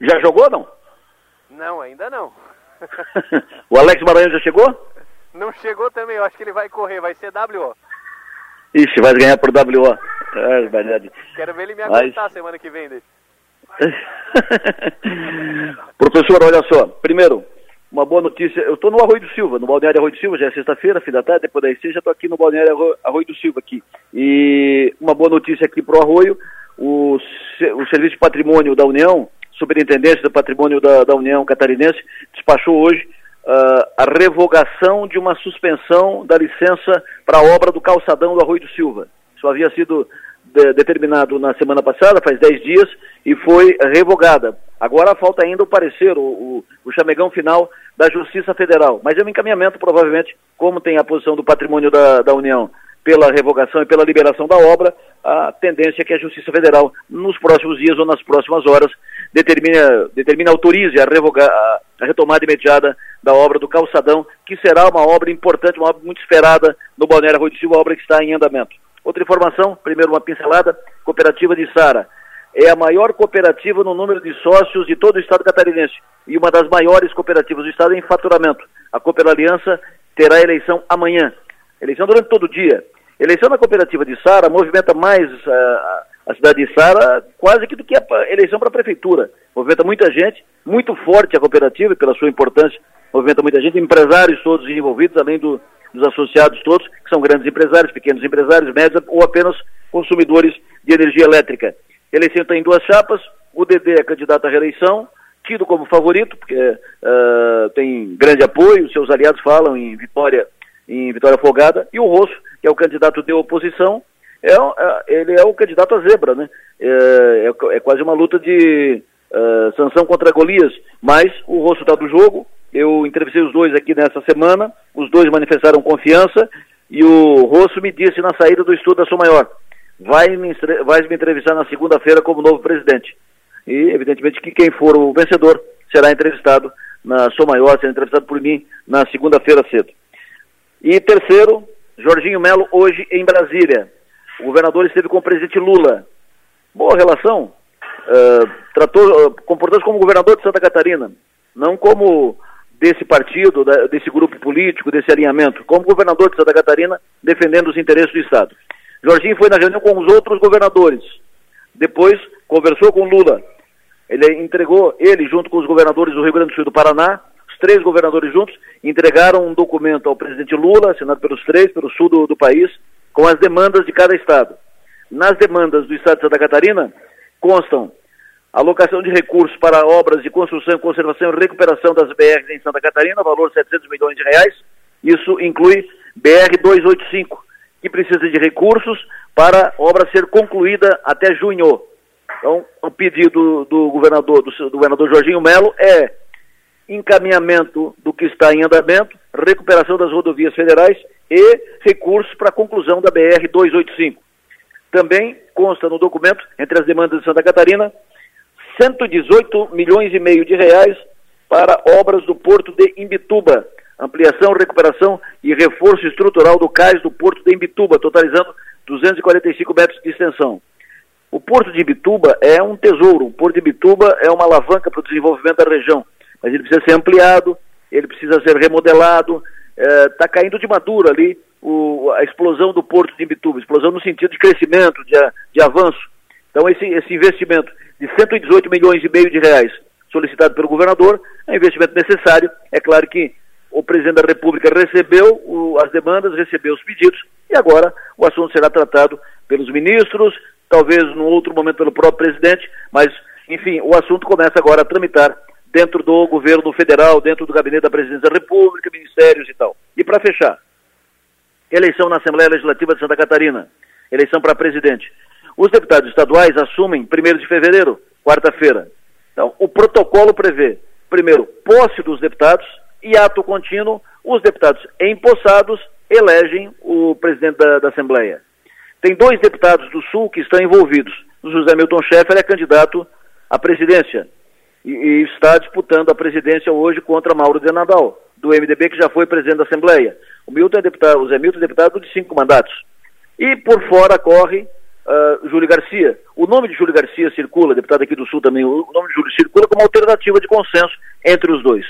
Já jogou não? Não, ainda não. o Alex Maranhão já chegou? Não chegou também, eu acho que ele vai correr, vai ser WO. Ixi, vai ganhar por WO. É, Quero ver ele me aguentar Mas... semana que vem. Professor, olha só. Primeiro, uma boa notícia. Eu estou no Arroio do Silva, no Balneário Arroio do Silva, já é sexta-feira, fim da tarde, depois da já estou aqui no Balneário Arroio do Silva aqui. E uma boa notícia aqui para o Arroio, o Serviço de Patrimônio da União, Superintendência do Patrimônio da, da União Catarinense, despachou hoje uh, a revogação de uma suspensão da licença para a obra do calçadão do Arroio do Silva. Isso havia sido de, determinado na semana passada, faz 10 dias, e foi revogada. Agora falta ainda o parecer, o, o, o chamegão final da Justiça Federal. Mas é um encaminhamento, provavelmente, como tem a posição do patrimônio da, da União pela revogação e pela liberação da obra, a tendência é que a Justiça Federal, nos próximos dias ou nas próximas horas, determine, determine autorize a, revogar, a, a retomada imediata da obra do calçadão, que será uma obra importante, uma obra muito esperada no Balneário Rui de Silva, obra que está em andamento. Outra informação, primeiro uma pincelada, cooperativa de Sara. É a maior cooperativa no número de sócios de todo o estado catarinense e uma das maiores cooperativas do estado em faturamento. A Cooper Aliança terá eleição amanhã. Eleição durante todo o dia. Eleição na cooperativa de Sara movimenta mais uh, a cidade de Sara quase que do que a eleição para a prefeitura. Movimenta muita gente, muito forte a cooperativa pela sua importância, movimenta muita gente, empresários todos envolvidos, além do, dos associados todos, que são grandes empresários, pequenos empresários, médios ou apenas consumidores de energia elétrica. Eleição está em duas chapas, o DD é candidato à reeleição, tido como favorito, porque uh, tem grande apoio, seus aliados falam em vitória, em vitória folgada, e o Rosso, que é o candidato de oposição, é, é ele é o candidato a zebra, né? É, é, é quase uma luta de uh, sanção contra Golias, mas o Rosso está do jogo, eu entrevistei os dois aqui nessa semana, os dois manifestaram confiança e o Rosso me disse na saída do estudo da Sou Maior, vai me, vai me entrevistar na segunda-feira como novo presidente. E, evidentemente, que quem for o vencedor será entrevistado na Sou Maior, será entrevistado por mim na segunda-feira cedo. E terceiro, Jorginho Melo, hoje em Brasília. O governador esteve com o presidente Lula. Boa relação. Uh, tratou, uh, comportou-se como governador de Santa Catarina, não como desse partido, da, desse grupo político, desse alinhamento, como governador de Santa Catarina, defendendo os interesses do Estado. Jorginho foi na reunião com os outros governadores. Depois conversou com Lula. Ele entregou, ele junto com os governadores do Rio Grande do Sul e do Paraná, os três governadores juntos, entregaram um documento ao presidente Lula, assinado pelos três, pelo sul do, do país, com as demandas de cada estado. Nas demandas do estado de Santa Catarina constam alocação de recursos para obras de construção, conservação e recuperação das BRs em Santa Catarina, valor 700 milhões de reais. Isso inclui BR 285, que precisa de recursos para a obra ser concluída até junho. Então, o pedido do governador, do, do governador Jorginho Melo é encaminhamento do que está em andamento, recuperação das rodovias federais e recursos para a conclusão da BR 285. Também consta no documento, entre as demandas de Santa Catarina, 118 milhões e meio de reais para obras do Porto de Imbituba, ampliação, recuperação e reforço estrutural do cais do Porto de Imbituba, totalizando 245 metros de extensão. O Porto de Imbituba é um tesouro, o Porto de Imbituba é uma alavanca para o desenvolvimento da região, mas ele precisa ser ampliado, ele precisa ser remodelado, está é, caindo de maduro ali o, a explosão do Porto de Imbituba, explosão no sentido de crescimento, de, de avanço. Então esse, esse investimento de 118 milhões e meio de reais solicitado pelo governador é um investimento necessário. É claro que o presidente da República recebeu o, as demandas, recebeu os pedidos e agora o assunto será tratado pelos ministros, talvez num outro momento pelo próprio presidente, mas enfim, o assunto começa agora a tramitar dentro do governo federal, dentro do gabinete da presidência da República, ministérios e tal. E para fechar, eleição na Assembleia Legislativa de Santa Catarina, eleição para presidente. Os deputados estaduais assumem 1 de fevereiro, quarta-feira. Então, o protocolo prevê, primeiro, posse dos deputados e ato contínuo, os deputados empossados elegem o presidente da, da Assembleia. Tem dois deputados do Sul que estão envolvidos. O José Milton Schaeffer é candidato à presidência e, e, está disputando a presidência hoje contra Mauro de Nadal, do MDB, que já foi presidente da Assembleia. O, Milton é deputado, o Zé Milton é deputado de cinco mandatos. E por fora corre uh, Júlio Garcia. O nome de Júlio Garcia circula, deputado aqui do Sul também, o nome de Júlio circula como alternativa de consenso entre os dois.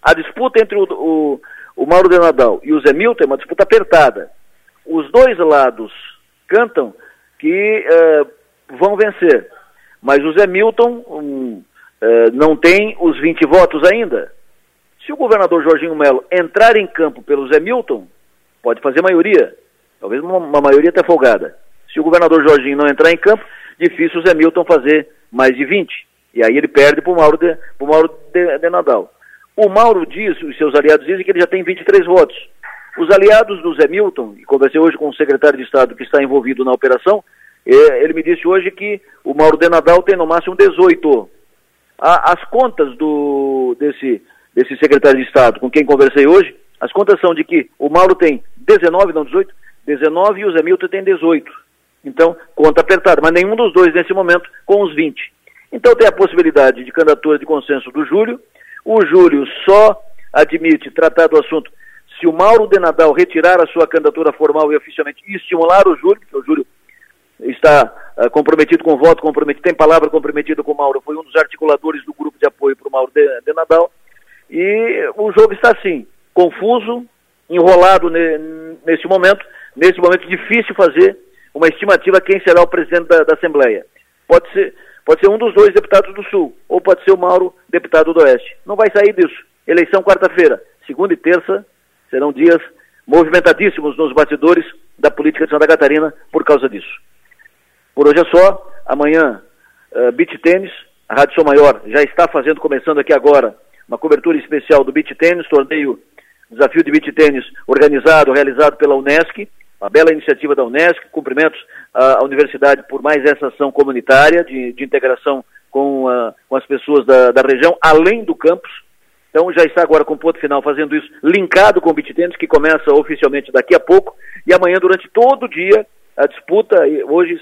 A disputa entre o, o, o Mauro de Nadal e o Zé Milton é uma disputa apertada. Os dois lados cantam que uh, vão vencer, mas o Zé Milton um, não tem os 20 votos ainda. Se o governador Jorginho Melo entrar em campo pelo Zé Milton, pode fazer maioria, talvez uma, uma maioria até folgada. Se o governador Jorginho não entrar em campo, difícil o Zé Milton fazer mais de 20. E aí ele perde para o Mauro, de, pro Mauro de, de Nadal. O Mauro diz, os seus aliados dizem que ele já tem 23 votos. Os aliados do Zé Milton, e conversei hoje com o secretário de Estado que está envolvido na operação, eh, ele me disse hoje que o Mauro de Nadal tem no máximo 18. As contas do, desse, desse secretário de Estado com quem conversei hoje, as contas são de que o Mauro tem 19, não 18, 19 e o Zé Milton tem 18. Então, conta apertada, mas nenhum dos dois nesse momento com os 20. Então tem a possibilidade de candidatura de consenso do Júlio. O Júlio só admite tratar do assunto se o Mauro de Nadal retirar a sua candidatura formal e oficialmente e estimular o Júlio, porque o Júlio está uh, comprometido com voto, comprometido, tem palavra comprometida com o Mauro, foi um dos articuladores do grupo de apoio para o Mauro de, de, Nadal. E o jogo está assim, confuso, enrolado ne, nesse momento, nesse momento difícil fazer uma estimativa quem será o presidente da, da, Assembleia. Pode ser, pode ser um dos dois deputados do Sul, ou pode ser o Mauro, deputado do Oeste. Não vai sair disso. Eleição quarta-feira. Segunda e terça serão dias movimentadíssimos nos bastidores da política de Santa Catarina por causa disso. Por hoje é só. Amanhã, uh, beach tênis. A Rádio Sou Maior já está fazendo, começando aqui agora, uma cobertura especial do beach tênis, torneio Desafio de Beach Tênis organizado, realizado pela Unesc uma bela iniciativa da Unesco, cumprimentos à universidade por mais essa ação comunitária de, de integração com, uh, com, as pessoas da, da, região, além do campus. Então já está agora com o ponto final fazendo isso, linkado com o Beat Tennis, que começa oficialmente daqui a pouco, e amanhã durante todo o dia a disputa, hoje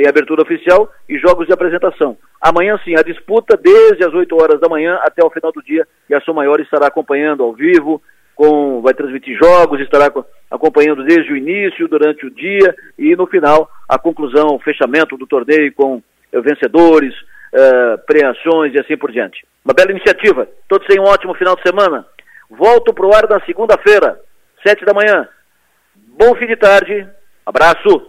tem abertura oficial e jogos de apresentação. Amanhã sim, a disputa desde as 8 horas da manhã até o final do dia, e a Som Maior estará acompanhando ao vivo, com, vai transmitir jogos, estará acompanhando desde o início, durante o dia e no final a conclusão, o fechamento do torneio com eh, vencedores, uh, premiações e assim por diante. Uma bela iniciativa. Todos tenham um ótimo final de semana. Volto para o ar na segunda-feira, sete da manhã. Bom fim de tarde. Abraço.